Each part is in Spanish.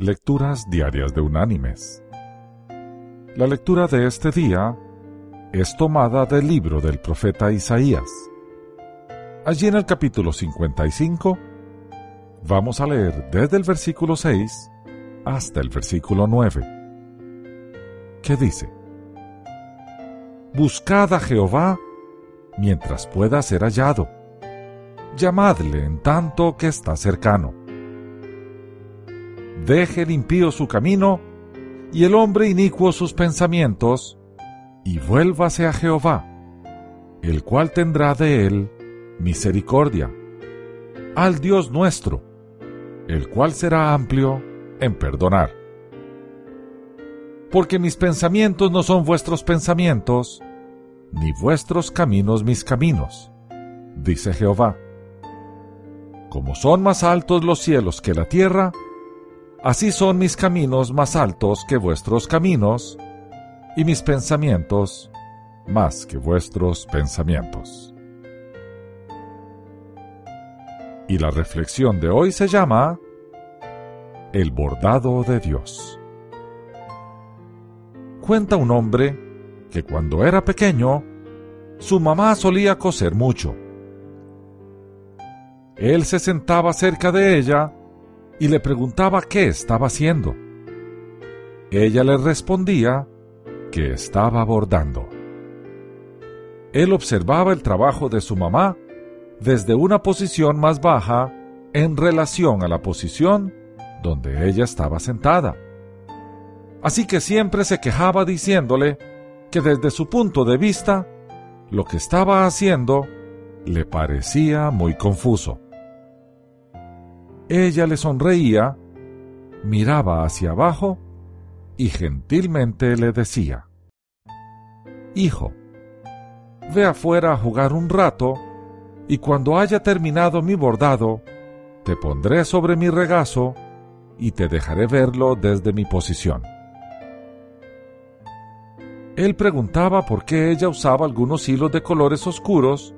Lecturas Diarias de Unánimes. La lectura de este día es tomada del libro del profeta Isaías. Allí en el capítulo 55 vamos a leer desde el versículo 6 hasta el versículo 9, que dice, Buscad a Jehová mientras pueda ser hallado, llamadle en tanto que está cercano. Deje el impío su camino y el hombre inicuo sus pensamientos, y vuélvase a Jehová, el cual tendrá de él misericordia, al Dios nuestro, el cual será amplio en perdonar. Porque mis pensamientos no son vuestros pensamientos, ni vuestros caminos mis caminos, dice Jehová. Como son más altos los cielos que la tierra, así son mis caminos más altos que vuestros caminos, y mis pensamientos más que vuestros pensamientos. Y la reflexión de hoy se llama El bordado de Dios. Cuenta un hombre que cuando era pequeño, su mamá solía coser mucho. Él se sentaba cerca de ella y le preguntaba qué estaba haciendo. Ella le respondía que estaba bordando. Él observaba el trabajo de su mamá desde una posición más baja en relación a la posición donde ella estaba sentada. Así que siempre se quejaba diciéndole que desde su punto de vista, lo que estaba haciendo le parecía muy confuso. Ella le sonreía, miraba hacia abajo y gentilmente le decía, Hijo, ve afuera a jugar un rato y cuando haya terminado mi bordado, te pondré sobre mi regazo y te dejaré verlo desde mi posición. Él preguntaba por qué ella usaba algunos hilos de colores oscuros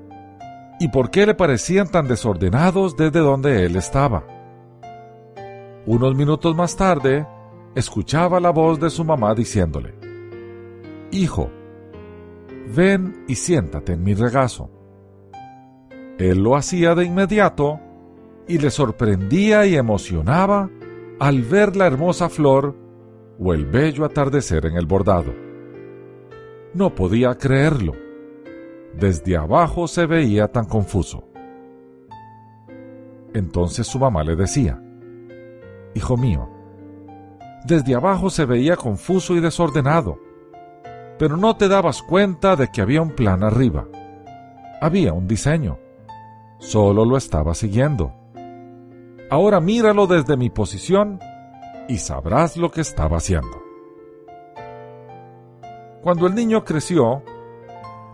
y por qué le parecían tan desordenados desde donde él estaba. Unos minutos más tarde, escuchaba la voz de su mamá diciéndole, Hijo, ven y siéntate en mi regazo. Él lo hacía de inmediato y le sorprendía y emocionaba al ver la hermosa flor o el bello atardecer en el bordado. No podía creerlo. Desde abajo se veía tan confuso. Entonces su mamá le decía, Hijo mío, desde abajo se veía confuso y desordenado, pero no te dabas cuenta de que había un plan arriba. Había un diseño. Solo lo estaba siguiendo. Ahora míralo desde mi posición y sabrás lo que estaba haciendo. Cuando el niño creció,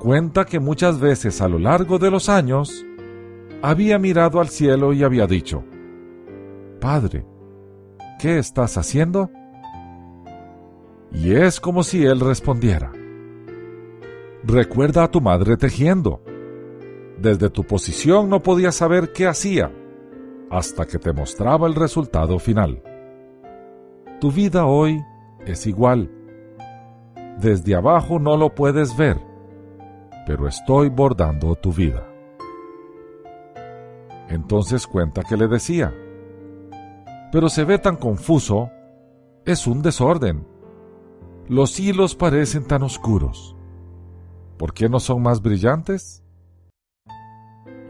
cuenta que muchas veces a lo largo de los años había mirado al cielo y había dicho, Padre, ¿qué estás haciendo? Y es como si él respondiera, Recuerda a tu madre tejiendo. Desde tu posición no podías saber qué hacía hasta que te mostraba el resultado final. Tu vida hoy es igual desde abajo no lo puedes ver, pero estoy bordando tu vida. Entonces cuenta que le decía, pero se ve tan confuso, es un desorden. Los hilos parecen tan oscuros. ¿Por qué no son más brillantes?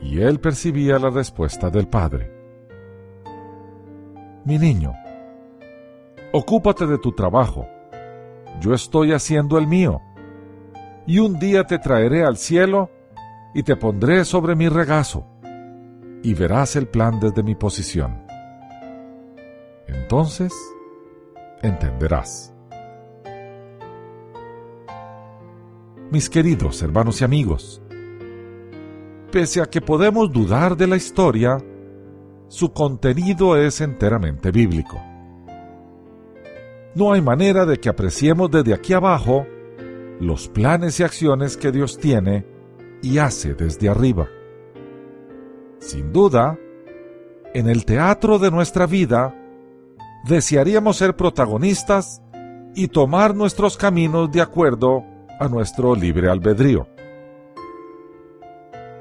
Y él percibía la respuesta del padre. Mi niño, ocúpate de tu trabajo yo estoy haciendo el mío. Y un día te traeré al cielo y te pondré sobre mi regazo, y verás el plan desde mi posición. Entonces entenderás. Mis queridos hermanos y amigos, pese a que podemos dudar de la historia, su contenido es enteramente bíblico no hay manera de que apreciemos desde aquí abajo los planes y acciones que Dios tiene y hace desde arriba. Sin duda, en el teatro de nuestra vida, desearíamos ser protagonistas y tomar nuestros caminos de acuerdo a nuestro libre albedrío.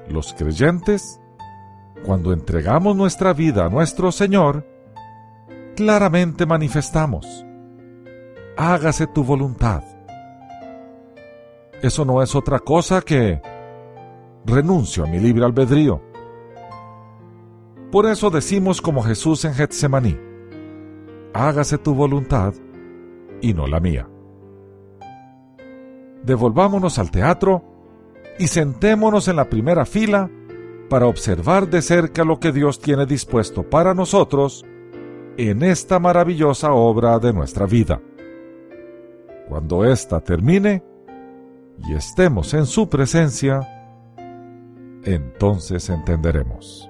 Los creyentes, cuando entregamos nuestra vida a nuestro Señor, claramente manifestamos, hágase tu voluntad. Eso no es otra cosa que renuncio a mi libre albedrío. Por eso decimos como Jesús en Getsemaní, hágase tu voluntad y no la mía. Devolvámonos al teatro y sentémonos en la primera fila para observar de cerca lo que Dios tiene dispuesto para nosotros en esta maravillosa obra de nuestra vida. Cuando ésta termine y estemos en su presencia, entonces entenderemos.